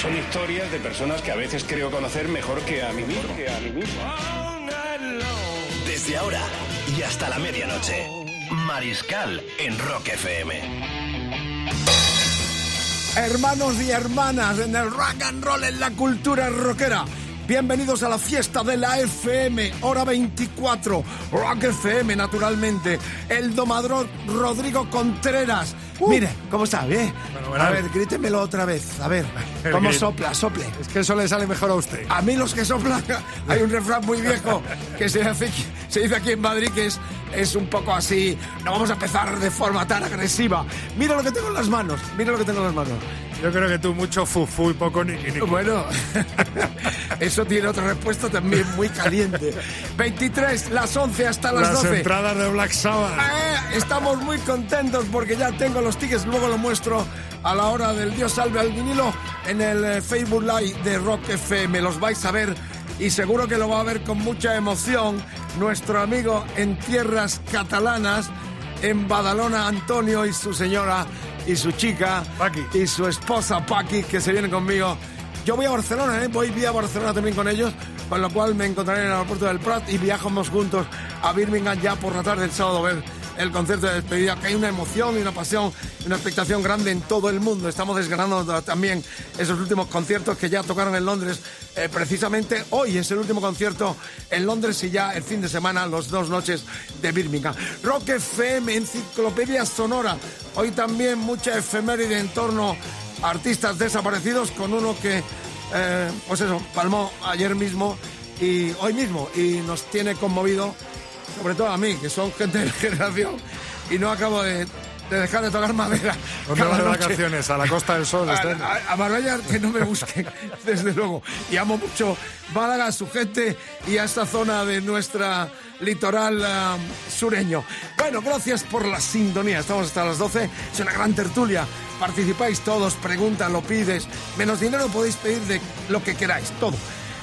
Son historias de personas que a veces creo conocer mejor que a mí mismo. Que a mí mismo. Desde ahora y hasta la medianoche, Mariscal en Rock FM. Hermanos y hermanas en el rock and roll, en la cultura rockera. Bienvenidos a la fiesta de la FM, hora 24. Rock FM, naturalmente. El domador Rodrigo Contreras. Mire, ¿cómo está? ¿Bien? bueno. A ver, grítemelo otra vez. A ver, ¿cómo sopla? Sople. Es que eso le sale mejor a usted. A mí los que soplan, hay un refrán muy viejo que se, hace, se dice aquí en Madrid que es, es un poco así, no vamos a empezar de forma tan agresiva. Mira lo que tengo en las manos, mira lo que tengo en las manos. Yo creo que tú mucho fufu y poco niki. Bueno, eso tiene otra respuesta también muy caliente. 23, las 11 hasta las, Las 12. entradas de Black Sabbath. Eh, estamos muy contentos porque ya tengo los tickets, luego lo muestro a la hora del Dios salve al vinilo en el eh, Facebook Live de Rock FM. Los vais a ver y seguro que lo va a ver con mucha emoción nuestro amigo en tierras catalanas, en Badalona, Antonio y su señora y su chica Paqui. y su esposa Paqui que se vienen conmigo. Yo voy a Barcelona, ¿eh? voy vía Barcelona también con ellos, con lo cual me encontraré en el aeropuerto del Prat y viajamos juntos a Birmingham ya por la tarde del sábado a ver el concierto de despedida, que hay una emoción y una pasión una expectación grande en todo el mundo. Estamos desgranando también esos últimos conciertos que ya tocaron en Londres. Eh, precisamente hoy es el último concierto en Londres y ya el fin de semana, los dos noches de Birmingham. Rock FM, enciclopedia sonora. Hoy también mucha efeméride en torno artistas desaparecidos con uno que, eh, pues eso, palmó ayer mismo y hoy mismo y nos tiene conmovido sobre todo a mí, que son gente de generación, y no acabo de, de dejar de tocar madera. ¿Dónde vas de vacaciones? A la Costa del Sol. A, a- Marbella que no me busquen, desde luego. Y amo mucho Málaga, su gente y a esta zona de nuestra litoral ah, sureño. Bueno, gracias por la sintonía. Estamos hasta las 12. Es una gran tertulia. Participáis todos, pregunta, lo pides. Menos dinero podéis pedir de lo que queráis, todo.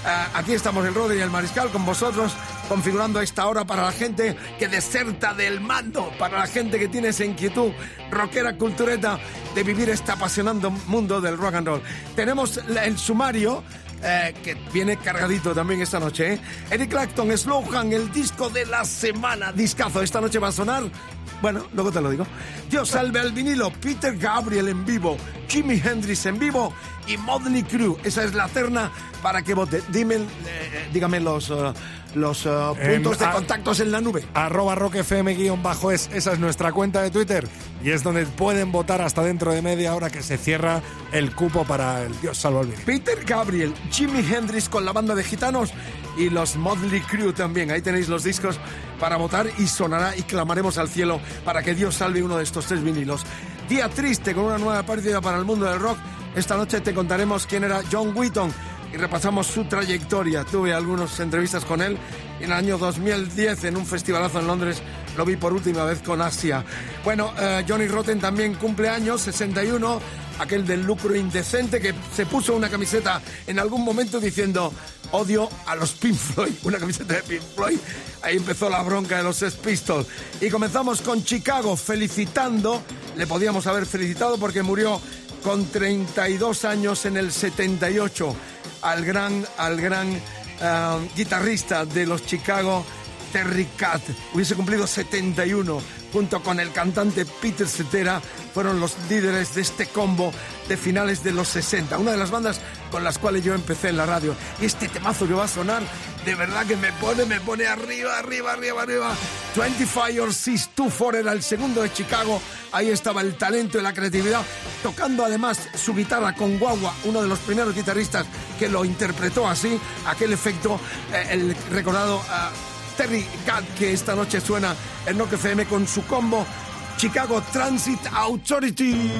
Ah, aquí estamos el Rodri y el Mariscal con vosotros, configurando esta hora para la gente que deserta del mando, para la gente que tiene esa inquietud rockera cultureta de vivir este apasionante mundo del rock and roll. Tenemos el sumario. eh, que viene cargadito también esta noche. ¿eh? Eric Clapton, Slowhand, el disco de la semana, discazo. Esta noche va a sonar, bueno, luego te lo digo. Dios salve al vinilo, Peter Gabriel en vivo, Jimi Hendrix en vivo y Modney Crew. Esa es la terna para que vote. Dime, eh, dígame los, eh, los eh, En- puntos de contactos en la nube. Arroba Rock FM guion bajo es, esa es nuestra cuenta de Twitter y es donde pueden votar hasta dentro de media hora que se cierra el cupo para el Dios salvo al. Peter Gabriel, Jimi Hendrix con la banda de gitanos y los Motley Crew también. Ahí tenéis los discos para votar y sonará y clamaremos al cielo para que Dios salve uno de estos tres vinilos. Día triste con una nueva partida para el mundo del rock. Esta noche te contaremos quién era John Wheaton y repasamos su trayectoria. Tuve algunas entrevistas con él en el año 2010 en un festivalazo en Londres. Lo vi por última vez con Asia. Bueno, eh, Johnny Rotten también cumple años, 61 aquel del lucro indecente que se puso una camiseta en algún momento diciendo odio a los Pink Floyd, una camiseta de Pink Floyd. Ahí empezó la bronca de los Sex. Y comenzamos con Chicago felicitando, le podíamos haber felicitado porque murió con 32 años en el 78 al gran, al gran eh, guitarrista de los Chicago, Terry Cat. Hubiese cumplido 71 junto con el cantante Peter Cetera, fueron los líderes de este combo de finales de los 60. Una de las bandas con las cuales yo empecé en la radio. Y este temazo que va a sonar, de verdad que me pone, me pone arriba, arriba, arriba, arriba. 25 or 6 4 era el segundo de Chicago. Ahí estaba el talento y la creatividad, tocando además su guitarra con guagua, uno de los primeros guitarristas que lo interpretó así, aquel efecto, eh, el recordado Terry Cat, que esta noche suena en Rock FM con su combo Chicago Transit Authority.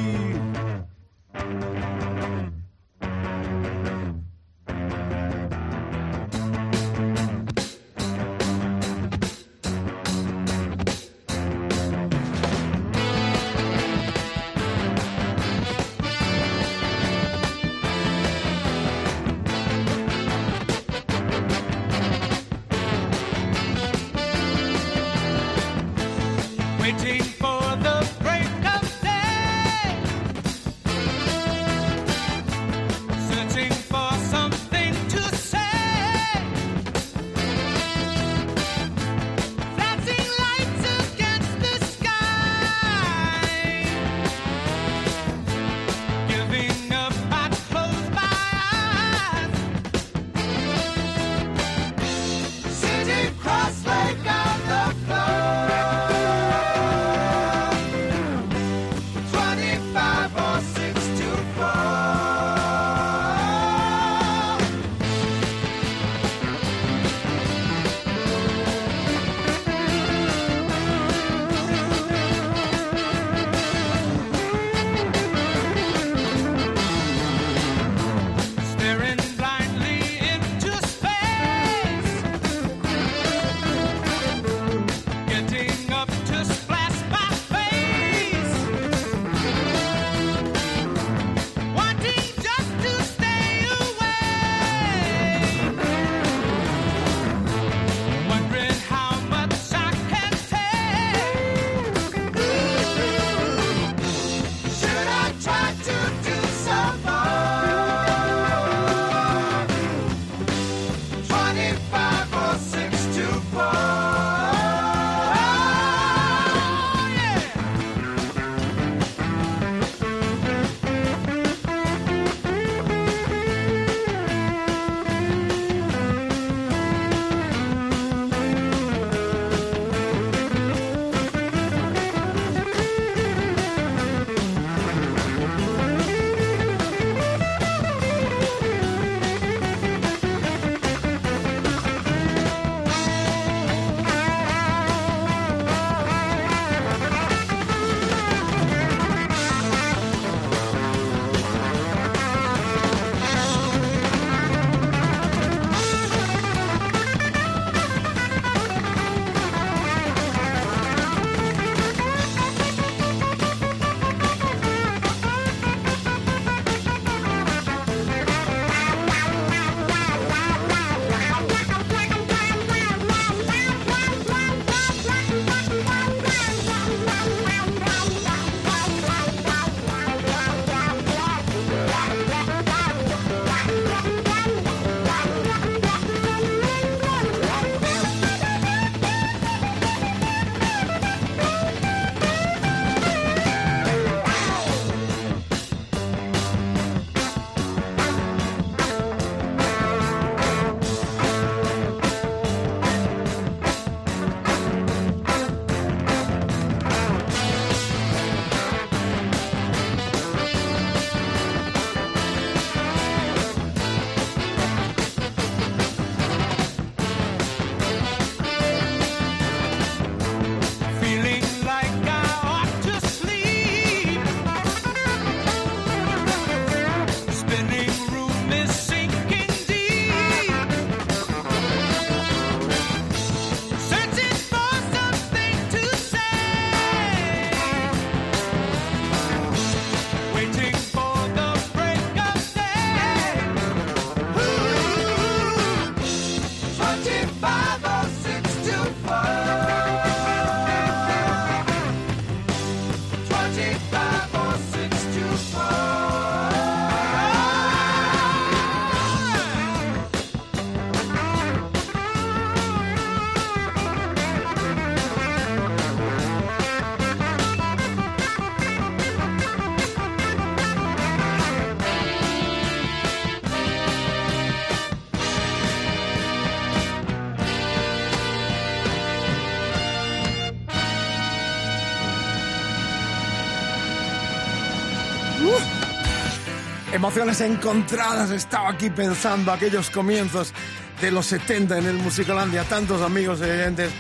Emociones encontradas, estaba aquí pensando aquellos comienzos de los 70 en el Musicolandia, tantos amigos y oyentes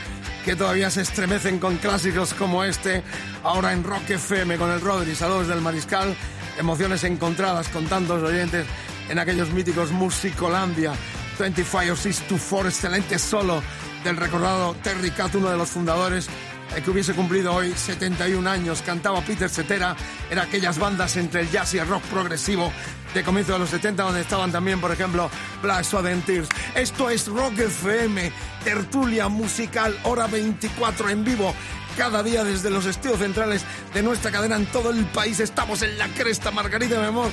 que todavía se estremecen con clásicos como este, ahora en Rock FM con el Rodri, saludos del Mariscal, emociones encontradas con tantos oyentes en aquellos míticos Musicolandia, 25 or 6 to 4, excelente solo del recordado Terry Cat, uno de los fundadores eh, que hubiese cumplido hoy 71 años. Cantaba Peter Cetera en aquellas bandas entre el jazz y el rock progresivo de comienzo de los 70, donde estaban también, por ejemplo, Black Swan Tears. Esto es Rock FM, tertulia musical, hora 24 en vivo. Cada día desde los estudios centrales de nuestra cadena en todo el país. Estamos en la cresta, Margarita, mi amor.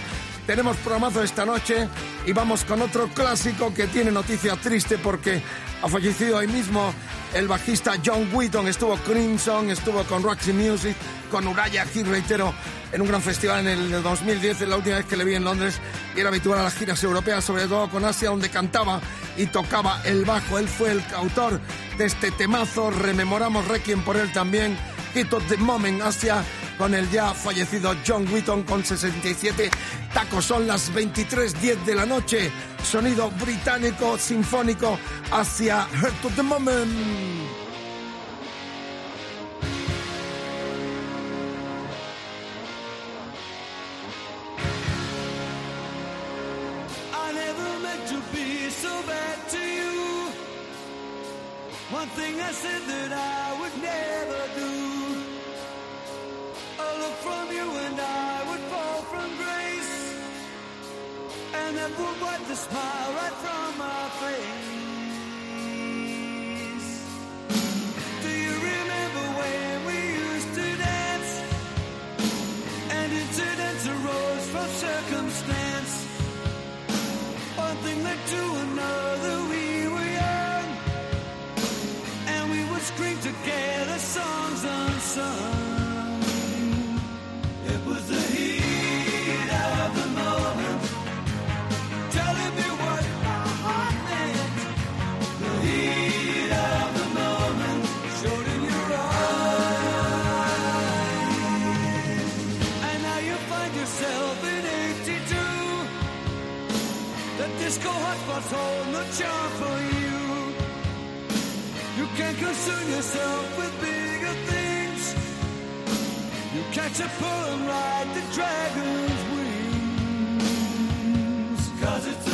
Tenemos programazo esta noche y vamos con otro clásico que tiene noticia triste porque ha fallecido hoy mismo el bajista John Wheaton. Estuvo Crimson, estuvo con Roxy Music, con Uraya Heat, reitero, en un gran festival en el 2010, la última vez que le vi en Londres, y era habitual a las giras europeas, sobre todo con Asia, donde cantaba y tocaba el bajo. Él fue el autor de este temazo, rememoramos Requiem por él también, Hit the Moment, Asia con el ya fallecido John Wheaton con 67 tacos. Son las 23.10 de la noche. Sonido británico sinfónico hacia Heart of the Moment. One thing I said that I would never do. Look from you and I would fall from grace. And that would wipe the smile right from my face. Do you remember when we used to dance? And incidents arose from circumstance. One thing led to another, we were young. And we would scream together songs unsung. Disco hotspots hold no charm for you. You can't concern yourself with bigger things. You catch a pull and ride the dragon's wings. Cause it's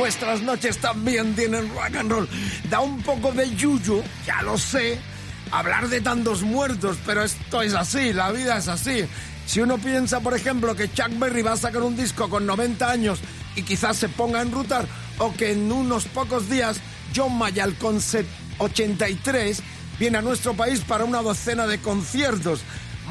Nuestras noches también tienen rock and roll. Da un poco de yuyu, ya lo sé, hablar de tantos muertos, pero esto es así, la vida es así. Si uno piensa, por ejemplo, que Chuck Berry va a sacar un disco con 90 años y quizás se ponga a enrutar, o que en unos pocos días John Mayall con set 83 viene a nuestro país para una docena de conciertos.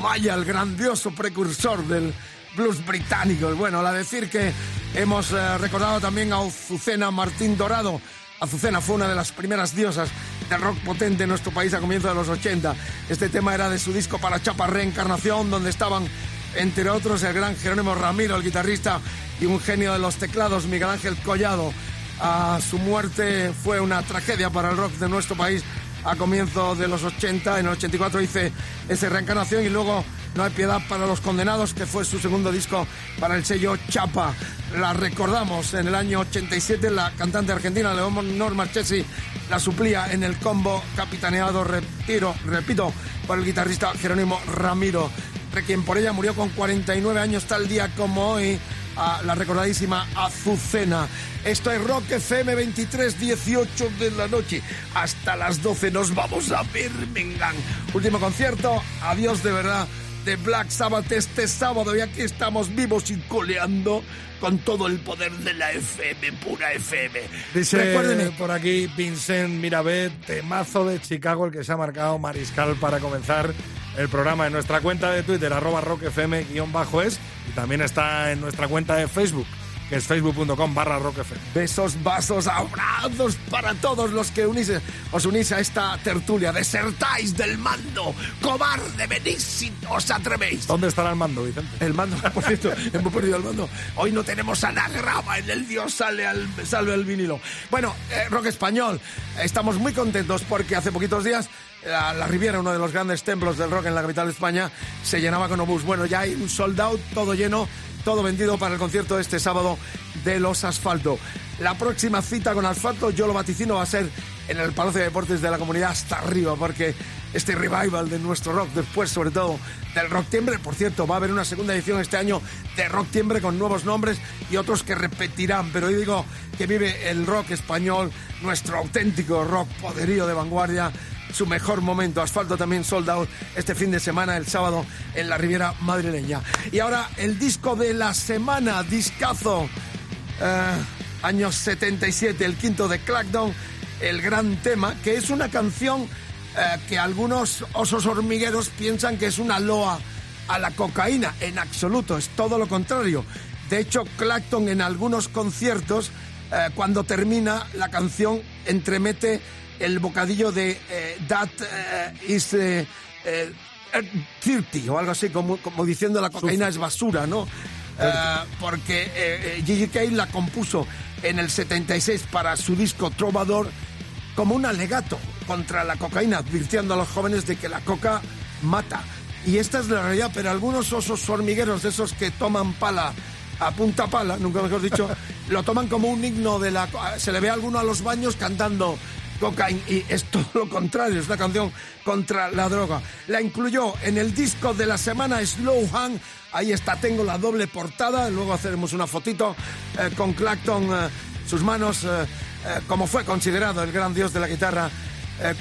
Mayall, grandioso precursor del blues británico. Bueno, la decir que hemos eh, recordado también a Azucena Martín Dorado. Azucena fue una de las primeras diosas del rock potente en nuestro país a comienzos de los 80. Este tema era de su disco para Chapa Reencarnación, donde estaban, entre otros, el gran Jerónimo Ramiro, el guitarrista, y un genio de los teclados, Miguel Ángel Collado. A su muerte fue una tragedia para el rock de nuestro país a comienzos de los 80. En el 84 hice esa reencarnación y luego No hay piedad para los condenados, que fue su segundo disco para el sello Chapa. La recordamos en el año 87, la cantante argentina Leonor Marchesi la suplía en el combo capitaneado, retiro, repito, por el guitarrista Jerónimo Ramiro, quien por ella murió con 49 años tal día como hoy a la recordadísima Azucena. Esto es Rock FM 23, 18 de la noche. Hasta las 12 nos vamos a Birmingham. Último concierto, adiós de verdad de Black Sabbath este sábado y aquí estamos vivos y coleando con todo el poder de la FM, pura FM. Dice por aquí Vincent Mirabet, temazo de Chicago, el que se ha marcado Mariscal para comenzar el programa en nuestra cuenta de Twitter, arroba rockfm-es, y también está en nuestra cuenta de Facebook, que es facebook.com barra. Besos, vasos, abrazos para todos los que unís, os unís a esta tertulia. Desertáis del mando. Cobarde, venís si os atrevéis. ¿Dónde estará el mando, Vicente? El mando, por cierto, hemos perdido el mando. Hoy no tenemos anagrama en el Dios sale al, salve el vinilo. Bueno, eh, rock español, estamos muy contentos porque hace poquitos días la, la, Riviera, uno de los grandes templos del rock en la capital de España, se llenaba con obús. Bueno, ya hay un sold out, todo lleno, todo vendido para el concierto de este sábado de los Asfalto. La próxima cita con Asfalto, yo lo vaticino, va a ser en el Palacio de Deportes de la Comunidad hasta arriba, porque este revival de nuestro rock, después sobre todo del Rock Tiembre, por cierto, va a haber una segunda edición este año de Rock Tiembre con nuevos nombres y otros que repetirán, pero hoy digo que vive el rock español, nuestro auténtico rock poderío de vanguardia, su mejor momento. Asfalto también sold out este fin de semana, el sábado, en la Riviera Madrileña. Y ahora el disco de la semana, discazo, eh, años 77, el quinto de Clackdown, el gran tema, que es una canción eh, que algunos osos hormigueros piensan que es una loa a la cocaína. En absoluto, es todo lo contrario. De hecho, Clacton en algunos conciertos, eh, cuando termina la canción, entremete el bocadillo de eh, That eh, is eh, eh, 30 o algo así, como, como diciendo la cocaína es basura, ¿no? Eh, porque eh, Gigi Cale la compuso en el 76 para su disco Trovador como un alegato contra la cocaína, advirtiendo a los jóvenes de que la coca mata. Y esta es la realidad, pero algunos osos hormigueros de esos que toman pala a punta pala, nunca mejor dicho, lo toman como un himno de la... Se le ve a alguno a los baños cantando cocaína y es todo lo contrario, es una canción contra la droga. La incluyó en el disco de la semana Slow Hand, ahí está, tengo la doble portada, luego haremos una fotito eh, con Clacton, eh, sus manos, eh, como fue considerado el gran dios de la guitarra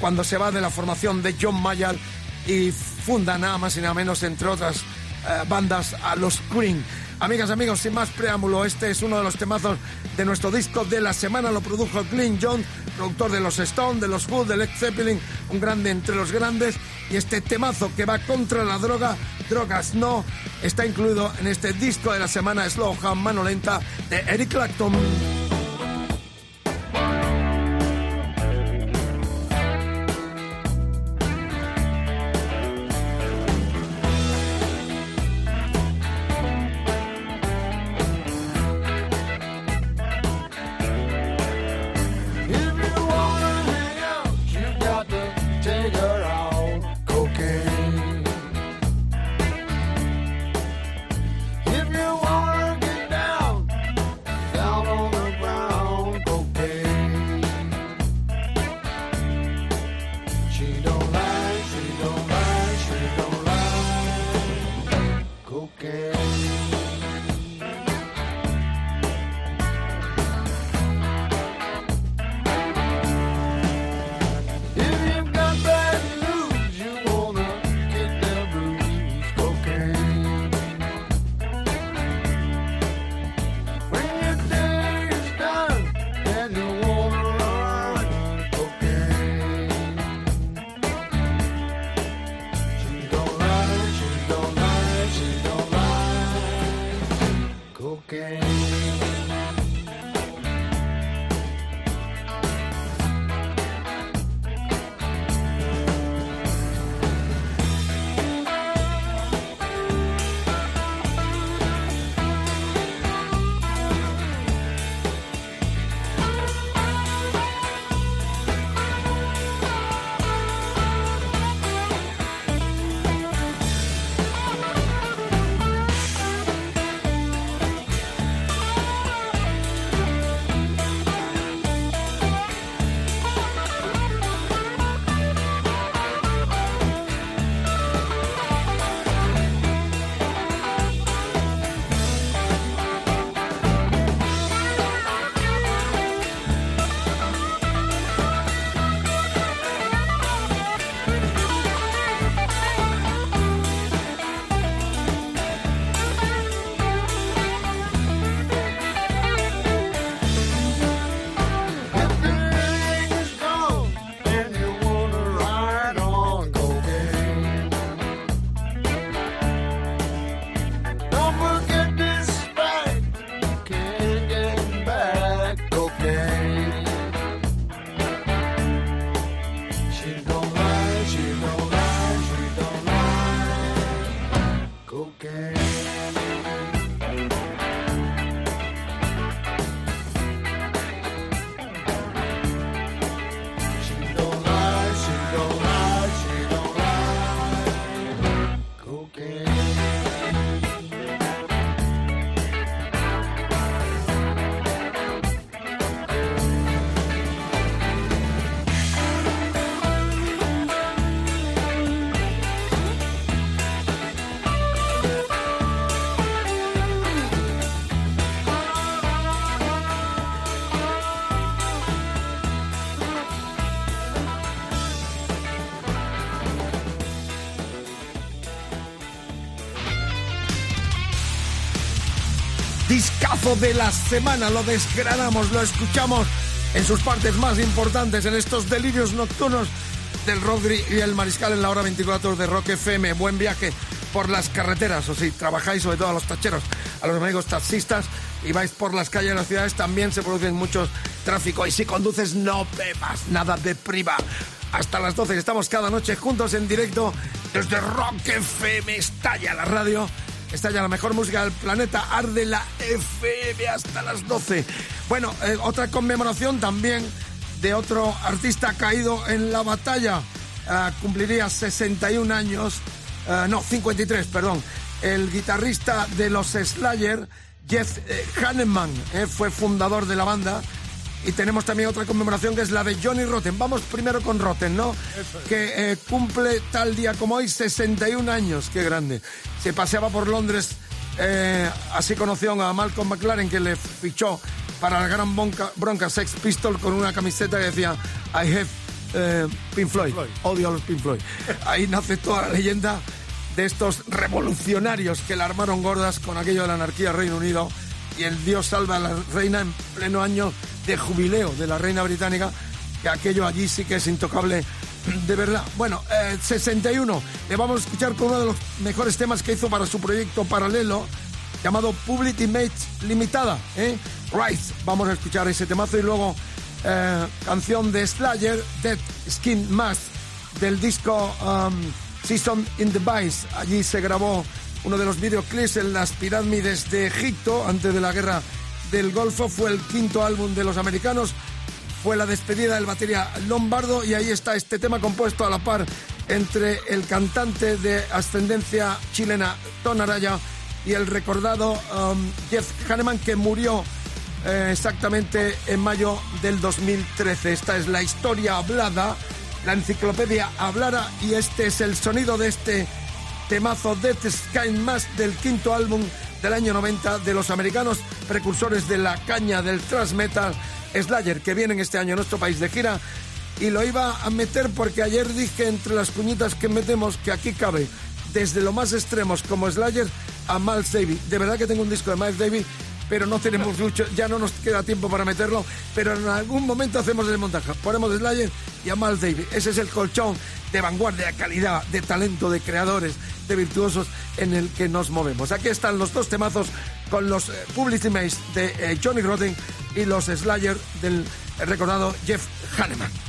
cuando se va de la formación de John Mayall y funda nada más y nada menos, entre otras bandas, a los Queen. Amigas, amigos, sin más preámbulo, este es uno de los temazos de nuestro disco de la semana. Lo produjo Clint John, productor de los Stone, de los Who, de Led Zeppelin, un grande entre los grandes. Y este temazo que va contra la droga, drogas no, está incluido en este disco de la semana Slow Hand, mano lenta, de Eric Clapton. De la semana. Lo desgranamos, lo escuchamos en sus partes más importantes, en estos delirios nocturnos del Rodri y el Mariscal en la hora 24 de Rock FM. Buen viaje por las carreteras, o si trabajáis sobre todo a los tacheros, a los amigos taxistas y vais por las calles de las ciudades, también se producen muchos tráfico. Y si conduces, no bebas nada de priva. Hasta las 12 estamos cada noche juntos en directo desde Rock FM. Estalla la radio, estalla la mejor música del planeta, arde la FM hasta las 12. Bueno, eh, otra conmemoración también de otro artista caído en la batalla. Ah, cumpliría 61 años, ah, no, 53, perdón. El guitarrista de los Slayer, Jeff eh, Hanneman, eh, fue fundador de la banda. Y tenemos también otra conmemoración que es la de Johnny Rotten. Vamos primero con Rotten, ¿no? Que eh, cumple tal día como hoy 61 años. Qué grande. Se paseaba por Londres, eh, así conoció a Malcolm McLaren que le fichó para la gran bronca, bronca Sex Pistol con una camiseta que decía I have eh, Pink Floyd. Odio a los Pink Floyd. Ahí nace toda la leyenda de estos revolucionarios que la armaron gordas con aquello de la anarquía Reino Unido y el Dios salva a la reina en pleno año de jubileo de la reina británica, que aquello allí sí que es intocable de verdad. Bueno, eh, 61, le vamos a escuchar con uno de los mejores temas que hizo para su proyecto paralelo, llamado Public Image Limitada, ¿eh? Rise. Vamos a escuchar ese temazo y luego eh, canción de Slayer, Dead Skin Mask, del disco um, Season in the Vice. Allí se grabó uno de los videoclips en las pirámides de Egipto antes de la guerra del Golfo. Fue el quinto álbum de los americanos. Fue la despedida del batería Lombardo y ahí está este tema compuesto a la par entre el cantante de ascendencia chilena Ton Araya y el recordado um, Jeff Hanneman que murió eh, exactamente en mayo del 2013. Esta es la historia hablada, la enciclopedia hablara y este es el sonido de este temazo Death Sky más del quinto álbum del año 90 de los americanos precursores de la caña del thrash metal Slayer que vienen este año a nuestro país de gira y lo iba a meter porque ayer dije entre las cuñitas que metemos que aquí cabe desde lo más extremos como Slayer a Miles Davis. De verdad que tengo un disco de Miles Davis pero no tenemos mucho, ya no nos queda tiempo para meterlo, pero en algún momento hacemos el montaje. Ponemos Slayer y a Miles Davis. Ese es el colchón de vanguardia, de calidad, de talento, de creadores, de virtuosos en el que nos movemos. Aquí están los dos temazos con los eh, Publicity de eh, Johnny Rotten y los Slayer del recordado Jeff Hanneman.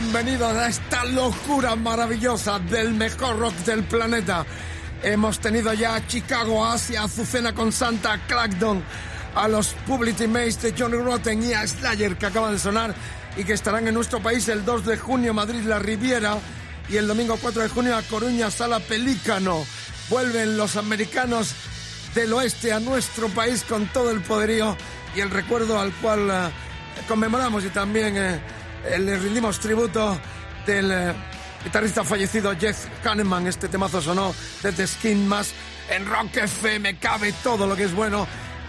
Bienvenidos a esta locura maravillosa del mejor rock del planeta. Hemos tenido ya a Chicago, Asia, Azucena con Santa, Clacton, a los Publicity Maze de Johnny Rotten y a Slayer que acaban de sonar y que estarán en nuestro país el 2 de junio, Madrid, La Riviera, y el domingo 4 de junio a Coruña, Sala Pelícano. Vuelven los americanos del oeste a nuestro país con todo el poderío y el recuerdo al cual eh, conmemoramos y también eh, le rindimos tributo del eh, guitarrista fallecido Jeff Kahneman. Este temazo sonó desde Skin Más en Rock FM. Cabe todo lo que es bueno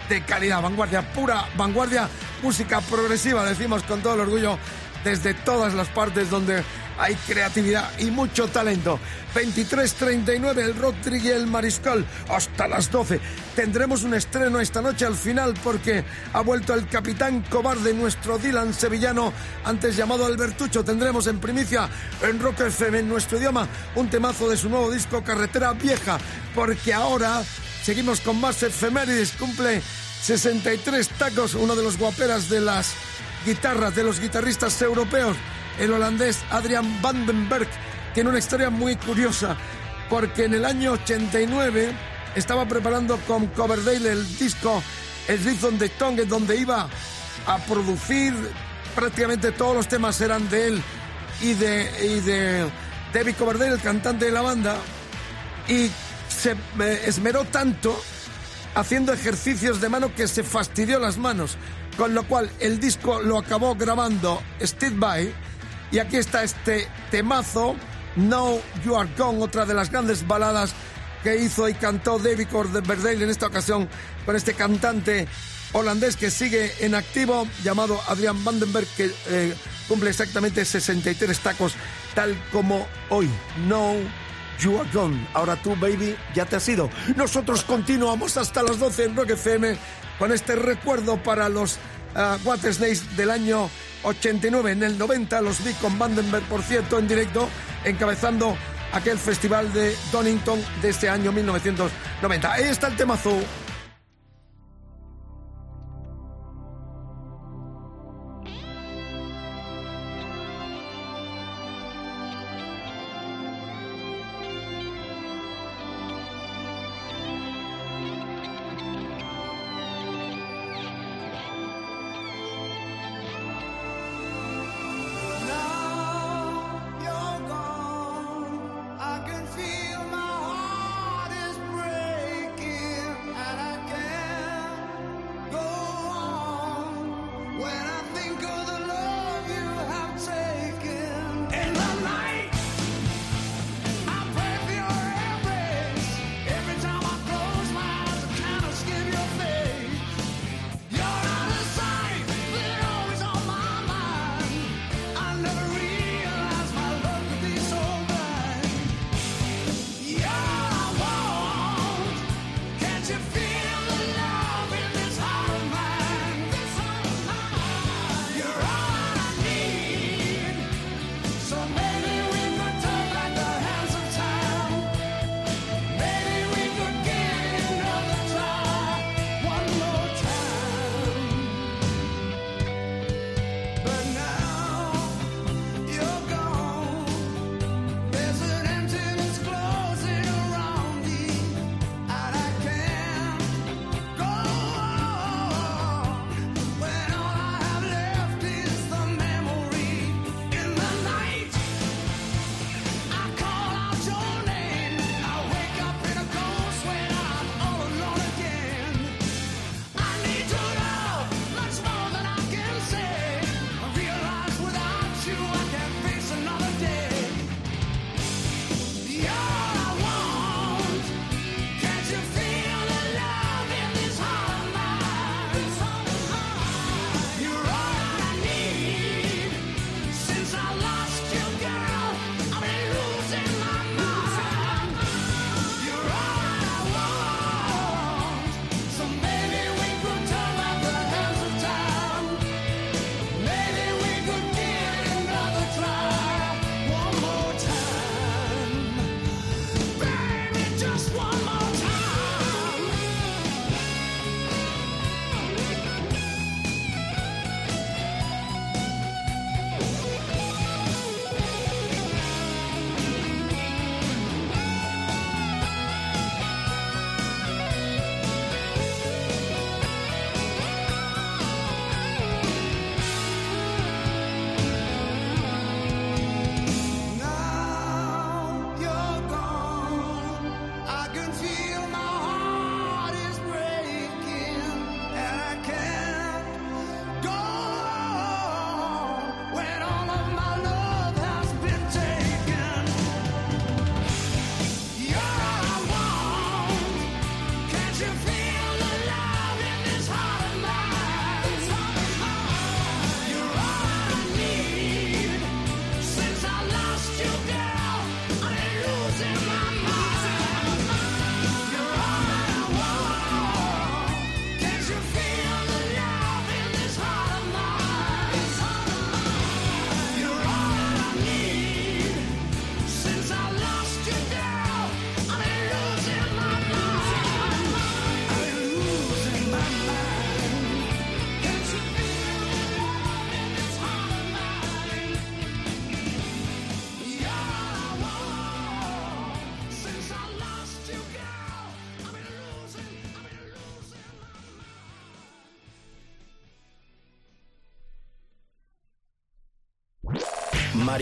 de calidad, vanguardia, pura vanguardia, música progresiva, decimos con todo el orgullo desde todas las partes donde hay creatividad y mucho talento. 23.39 el Rodrigo y el Mariscal hasta las 12. Tendremos un estreno esta noche al final porque ha vuelto el capitán cobarde, nuestro Dylan sevillano, antes llamado Albertucho. Tendremos en primicia en Rock FM en nuestro idioma un temazo de su nuevo disco Carretera Vieja porque ahora seguimos con más efemérides. Cumple 63 tacos, uno de los guaperas de las guitarras de los guitarristas europeos, el holandés Adrian Vandenberg, tiene una historia muy curiosa, porque en el año 89 estaba preparando con Coverdale el disco El Rhythm de Tongue, donde iba a producir prácticamente todos los temas eran de él y de, y David Coverdale, el cantante de la banda, y se eh, esmeró tanto haciendo ejercicios de mano que se fastidió las manos, con lo cual el disco lo acabó grabando Steve Vai y aquí está este temazo No You Are Gone, otra de las grandes baladas que hizo y cantó David Coverdale en esta ocasión con este cantante holandés que sigue en activo llamado Adrian Vandenberg que eh, cumple exactamente 63 tacos tal como hoy. No You are gone. Ahora tú, baby, ya te has ido. Nosotros continuamos hasta las 12 en Rock FM con este recuerdo para los uh, del año 89. En el 90 los vi con Vandenberg, por cierto, en directo, encabezando aquel festival de Donington de este año 1990. Ahí está el temazo.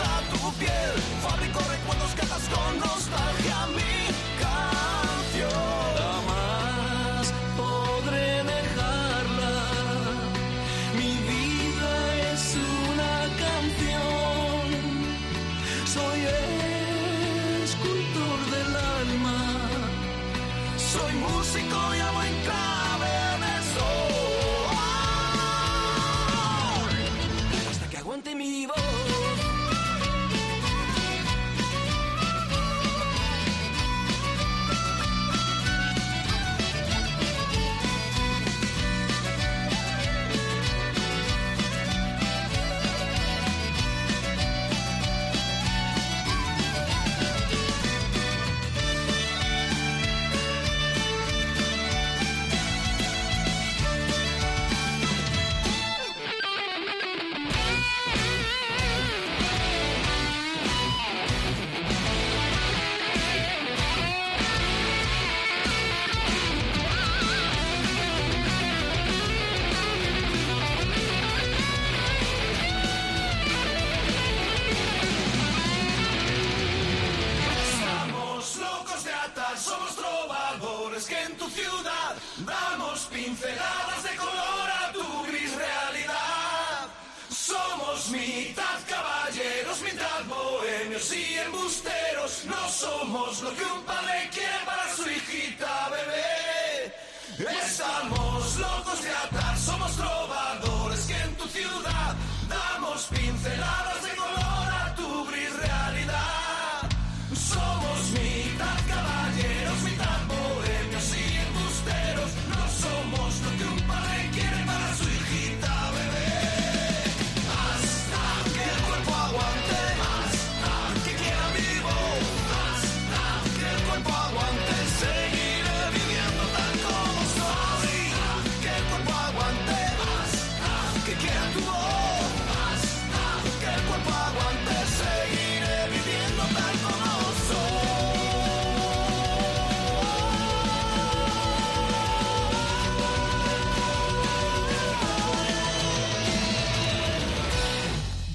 A tu piel. Fabrico recuerdos que hagas con nostalgia mi trovadores que en tu ciudad damos pinceladas de color a tu gris realidad. Somos mitad caballeros, mitad bohemios y embusteros. No somos lo que un padre quiere para su hijita bebé. Estamos locos de atar, somos trovadores que en tu ciudad damos pinceladas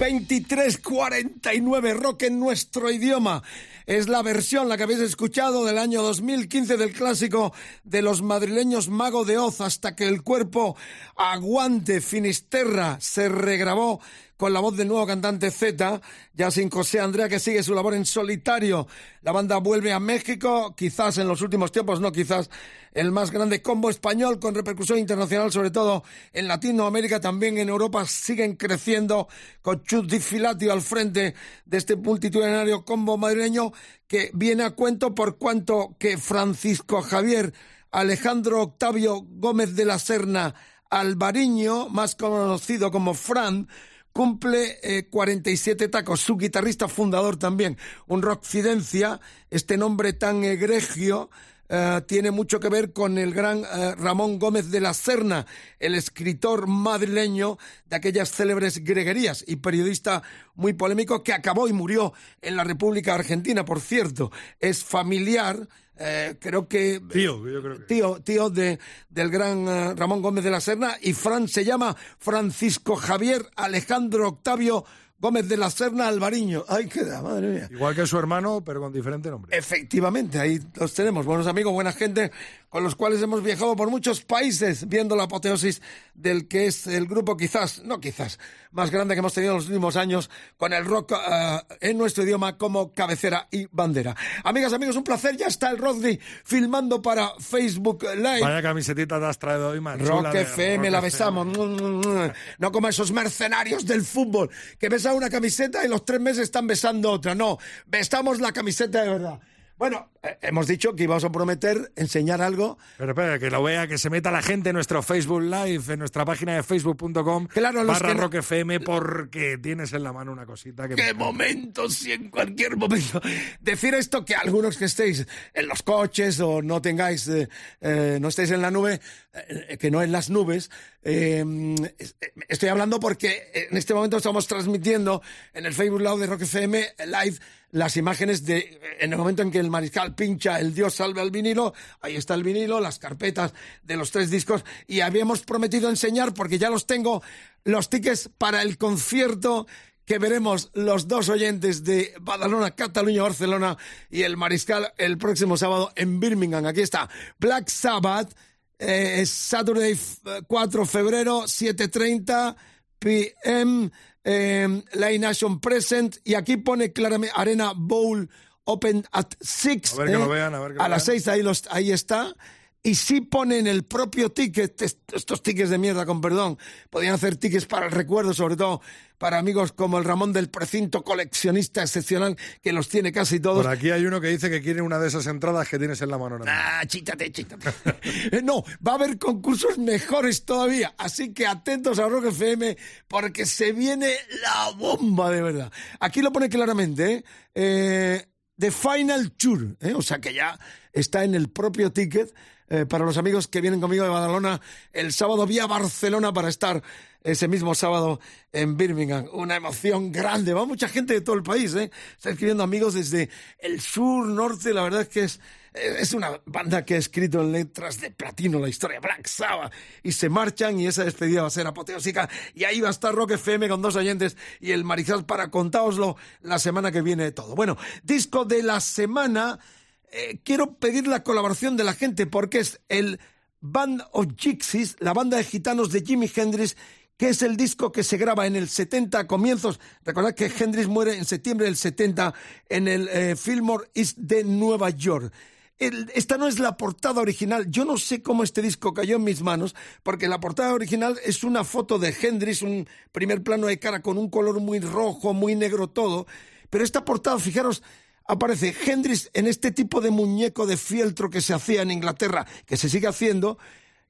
2349 rock en nuestro idioma. Es la versión, la que habéis escuchado del año 2015 del clásico de los madrileños Mago de Oz, hasta que el cuerpo aguante Finisterra se regrabó con la voz del nuevo cantante Z, ya sin José Andrea, que sigue su labor en solitario. La banda vuelve a México, quizás en los últimos tiempos, no quizás, el más grande combo español con repercusión internacional, sobre todo en Latinoamérica, también en Europa, siguen creciendo con Chut Di Filatio al frente de este multitudinario combo madrileño que viene a cuento por cuanto que Francisco Javier Alejandro Octavio Gómez de la Serna Alvariño, más conocido como Fran, cumple eh, 47 tacos. Su guitarrista fundador también, un rockcidencia, este nombre tan egregio, eh, tiene mucho que ver con el gran eh, Ramón Gómez de la Serna, el escritor madrileño de aquellas célebres greguerías y periodista muy polémico que acabó y murió en la República Argentina, por cierto. Es familiar. Eh, creo que Tío, yo creo que. tío, tío de, del gran eh, Ramón Gómez de la Serna y Fran se llama Francisco Javier Alejandro Octavio Gómez de la Serna Alvariño. Ay, qué da, madre mía. Igual que su hermano, pero con diferente nombre. Efectivamente, ahí los tenemos, buenos amigos, buena gente, con los cuales hemos viajado por muchos países viendo la apoteosis del que es el grupo quizás, no quizás, más grande que hemos tenido en los últimos años con el rock eh, en nuestro idioma como cabecera y bandera. Amigas, amigos, un placer, ya está el Rodri filmando para Facebook Live. Vaya camisetita te has traído hoy, man. Rock FM, la besamos. No como esos mercenarios del fútbol que besan una camiseta y los tres meses están besando otra. No, besamos la camiseta de verdad. Bueno, hemos dicho que íbamos a prometer enseñar algo. Pero espera, que lo vea, que se meta la gente en nuestro Facebook Live, en nuestra página de facebook.com Claro, los barra que Rock FM, porque tienes en la mano una cosita que... ¡Qué momento! Si en cualquier momento. Decir esto que algunos que estéis en los coches o no tengáis, eh, eh, no estéis en la nube, eh, que no en las nubes. eh, es- eh, estoy hablando porque en este momento estamos transmitiendo en el Facebook Live de Rock FM Live las imágenes de en el momento en que el mariscal pincha el Dios salve al vinilo, ahí está el vinilo, las carpetas de los tres discos y habíamos prometido enseñar porque ya los tengo los tickets para el concierto que veremos los dos oyentes de Badalona, Cataluña, Barcelona y el Mariscal el próximo sábado en Birmingham. Aquí está Black Sabbath, eh, Saturday eh, 4 febrero, 7.30 p.m. eh, Live Nation Present y aquí pone claramente Arena Bowl Open at 6. A ver que lo vean, a ver que lo A las vean. 6 ahí, los, ahí está. Y sí ponen el propio ticket, est- estos tickets de mierda, con perdón, podían hacer tickets para el recuerdo, sobre todo para amigos como el Ramón del Precinto, coleccionista excepcional, que los tiene casi todos. Por aquí hay uno que dice que quiere una de esas entradas que tienes en la mano. Ah, chítate, chítate. Eh, no, va a haber concursos mejores todavía. Así que atentos a Rock FM porque se viene la bomba de verdad. Aquí lo pone claramente, ¿eh? Eh, The Final Tour, ¿eh? o sea que ya está en el propio ticket eh, para los amigos que vienen conmigo de Badalona el sábado vía Barcelona para estar ese mismo sábado en Birmingham. Una emoción grande. Va mucha gente de todo el país, ¿eh? Está escribiendo amigos desde el sur, norte. La verdad es que es, eh, es una banda que ha escrito en letras de platino la historia Black Sabbath. Y se marchan y esa despedida va a ser apoteósica. Y ahí va a estar Rock FM con dos oyentes y el Mariscal para contaoslo la semana que viene todo. Bueno, disco de la semana. Eh, quiero pedir la colaboración de la gente porque es el Band of Gypsies, la banda de gitanos de Jimi Hendrix, que es el disco que se graba en el 70 a comienzos. Recordad que Hendrix muere en septiembre del 70 en el eh, Fillmore East de Nueva York. Esta no es la portada original. Yo no sé cómo este disco cayó en mis manos, porque la portada original es una foto de Hendrix, un primer plano de cara con un color muy rojo, muy negro todo. Pero esta portada, fijaros, aparece Hendrix en este tipo de muñeco de fieltro que se hacía en Inglaterra, que se sigue haciendo.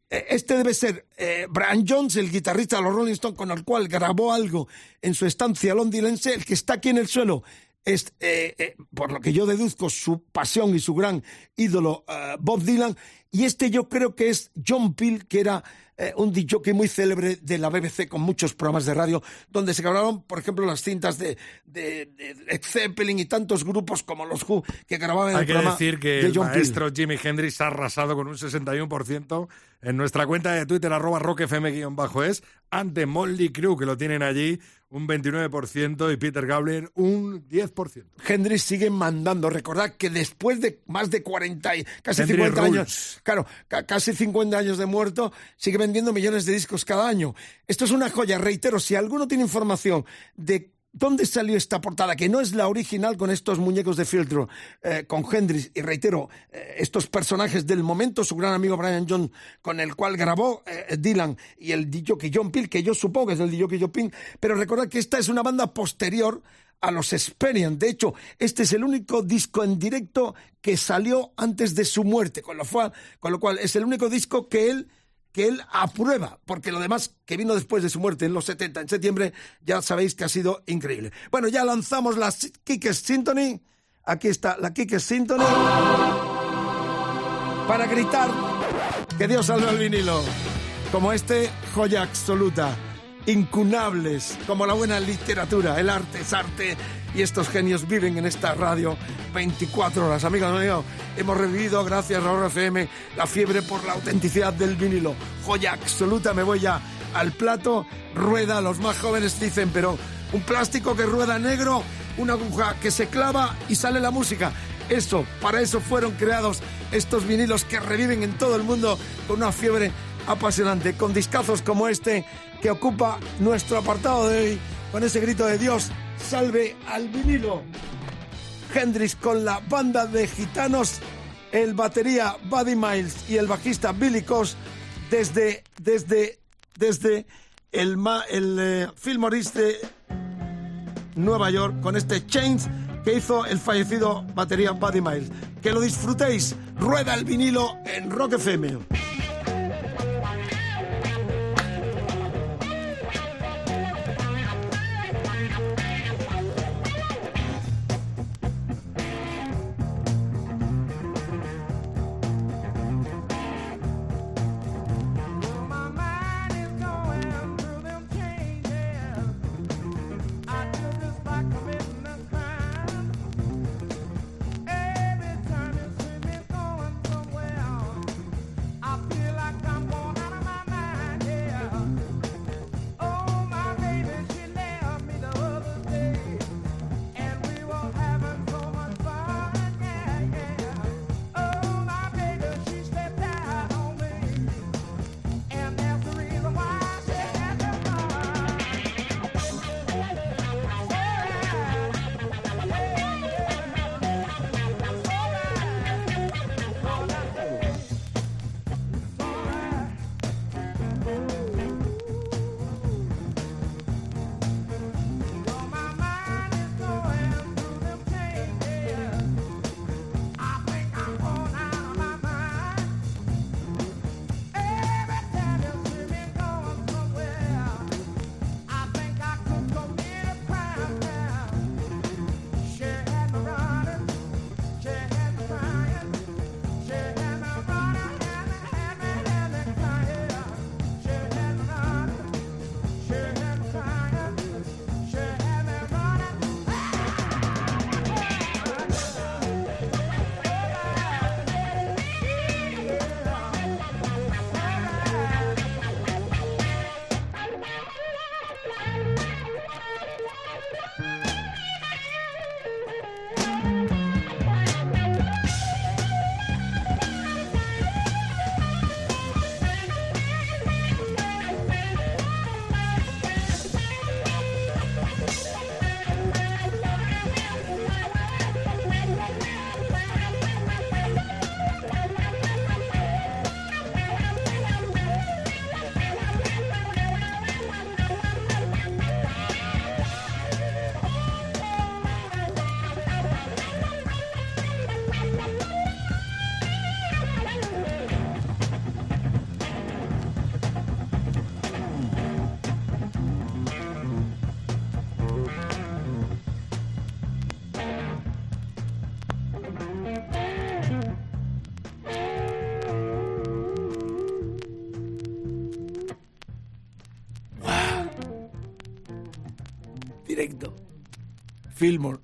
Eh, Este debe ser eh, Brian Jones, el guitarrista de los Rolling Stones, con el cual grabó algo en su estancia londinense. El que está aquí en el suelo es, eh, eh, por lo que yo deduzco, su pasión y su gran ídolo, Bob Dylan. Y este yo creo que es John Peel, que era eh, un DJ muy célebre de la BBC con muchos programas de radio, donde se grabaron, por ejemplo, las cintas de, de, de Led Zeppelin y tantos grupos como los Who que grababan en Hay el que programa decir que de el John maestro Jimi Hendrix ha arrasado con un 61% en nuestra cuenta de Twitter, arroba rockfm-es, ante Molly Crew, que lo tienen allí, un 29%, y Peter Gabriel, un 10%. Hendrix sigue mandando. Recordad que después de más de 40 y casi Hendrix 50 rules. años, claro, ca- casi 50 años de muerto, sigue vendiendo millones de discos cada año. Esto es una joya, reitero, si alguno tiene información de dónde salió esta portada, que no es la original con estos muñecos de fieltro, eh, con Hendrix, y reitero, eh, estos personajes del momento, su gran amigo Brian John, con el cual grabó eh, Dylan, y el DJ John Peel, que yo supongo que es el DJ John Peel, pero recordad que esta es una banda posterior a los Experience. De hecho, este es el único disco en directo que salió antes de su muerte, con lo cual, con lo cual es el único disco que él que él aprueba, porque lo demás que vino después de su muerte en los 70, en septiembre, ya sabéis que ha sido increíble. Bueno, ya lanzamos la Kikes Symphony. Aquí está la Kikes Symphony. para gritar que Dios salve al vinilo. Como este, joya absoluta, incunables, como la buena literatura, el arte es arte y estos genios viven en esta radio 24 horas. Amigos míos, hemos revivido, gracias a Ahora FM, la fiebre por la autenticidad del vinilo. Joya absoluta, me voy ya al plato, rueda, los más jóvenes dicen, pero un plástico que rueda negro, una aguja que se clava y sale la música. Eso, para eso fueron creados estos vinilos que reviven en todo el mundo con una fiebre apasionante, con discazos como este que ocupa nuestro apartado de hoy, con ese grito de Dios, salve al vinilo. Hendrix con la banda de gitanos, el batería Buddy Miles y el bajista Billy Coss desde, desde, desde el, el eh, de Nueva York con este Chains que hizo el fallecido batería Buddy Miles. Que lo disfrutéis. Rueda el vinilo en Rock FM.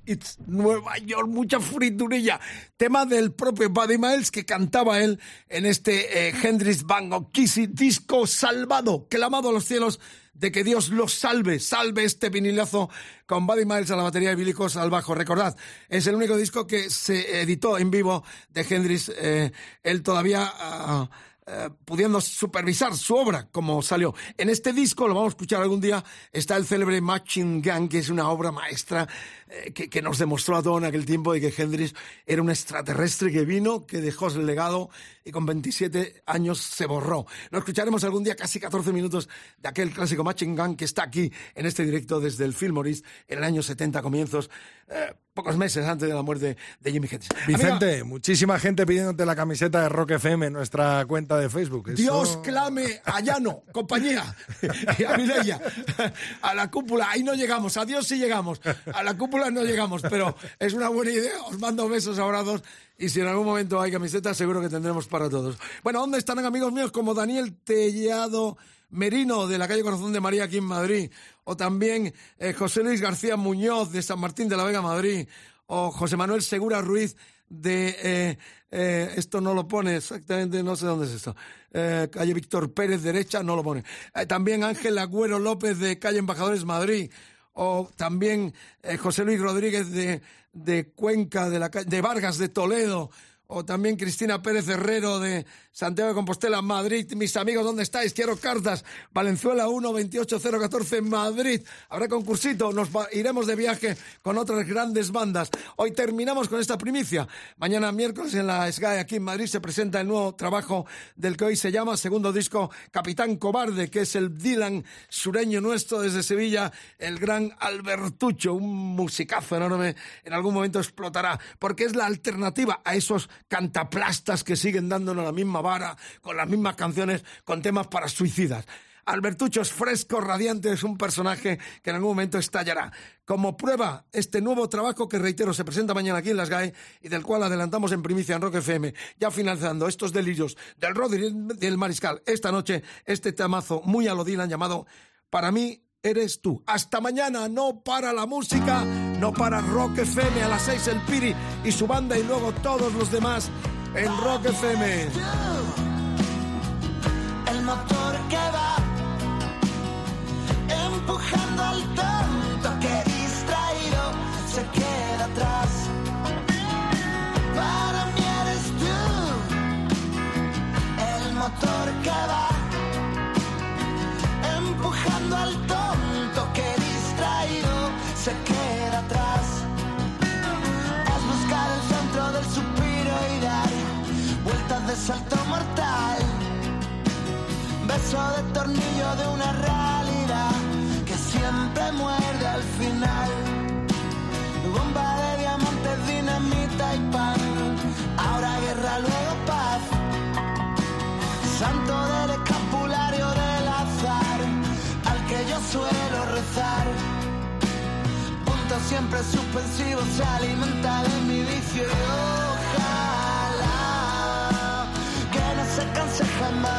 It's Nueva York, mucha friturilla. Tema del propio Buddy Miles que cantaba él en este eh, Hendrix of Kissy disco salvado, clamado a los cielos de que Dios los salve, salve este vinilazo con Buddy Miles a la batería y Billy Cox al bajo. Recordad, es el único disco que se editó en vivo de Hendrix, eh, él todavía ah, eh, pudiendo supervisar su obra como salió. En este disco, lo vamos a escuchar algún día, está el célebre Machine Gun, que es una obra maestra eh, que, que nos demostró a todo en aquel tiempo de que Hendrix era un extraterrestre que vino, que dejó el legado y con 27 años se borró. Lo escucharemos algún día, casi 14 minutos de aquel clásico Machine Gun que está aquí en este directo desde el Fillmore's en el año 70 comienzos. Eh, pocos meses antes de la muerte de Jimi Hendrix. Vicente, Amiga, muchísima gente pidiéndote la camiseta de Rock FM en nuestra cuenta de Facebook. Eso- Dios clame a Llano, compañía, y a Mireia, a la cúpula. Ahí no llegamos, a Dios sí llegamos, a la cúpula no llegamos, pero es una buena idea. Os mando besos, abrazos, y si en algún momento hay camisetas, seguro que tendremos para todos. Bueno, ¿dónde están amigos míos como Daniel Tellado Merino, de la calle Corazón de María, aquí en Madrid? O también eh, José Luis García Muñoz, de San Martín de la Vega, Madrid. O José Manuel Segura Ruiz, de eh, eh, esto no lo pone exactamente, no sé dónde es esto. Calle Víctor Pérez, derecha, no lo pone. Eh, también Ángel Agüero López de calle Embajadores Madrid. O también eh, José Luis Rodríguez de, de Cuenca, de, la, de Vargas de Toledo. O también Cristina Pérez Herrero de Santiago de Compostela, Madrid. Mis amigos, ¿dónde estáis? Quiero cartas. Valenzuela 1, 28014, Madrid. Habrá concursito. Nos iremos de viaje con otras grandes bandas. Hoy terminamos con esta primicia. Mañana miércoles en la SGAE aquí en Madrid se presenta el nuevo trabajo del que hoy se llama segundo disco Capitán Cobarde, que es el Dylan sureño nuestro desde Sevilla, el gran Albertucho, un musicazo enorme. En algún momento explotará, porque es la alternativa a esos cantaplastas que siguen dándonos la misma vara, con las mismas canciones, con temas para suicidas. Albertucho es fresco, radiante, es un personaje que en algún momento estallará. Como prueba, este nuevo trabajo que, reitero, se presenta mañana aquí en Las GAE y del cual adelantamos en primicia en Rock FM, ya finalizando estos delirios del Rodri del Mariscal. Esta noche, este temazo muy a llamado Para mí eres tú. Hasta mañana, no para la música, no para Rock FM a las 6 el Piri y su banda y luego todos los demás en Rock FM. el motor que va empujando al de salto mortal beso de tornillo de una realidad que siempre muerde al final. Bomba de diamantes, dinamita y pan. Ahora guerra, luego paz. Santo del escapulario del azar, al que yo suelo rezar. Punto siempre suspensivo se alimenta de mi vicio my mind.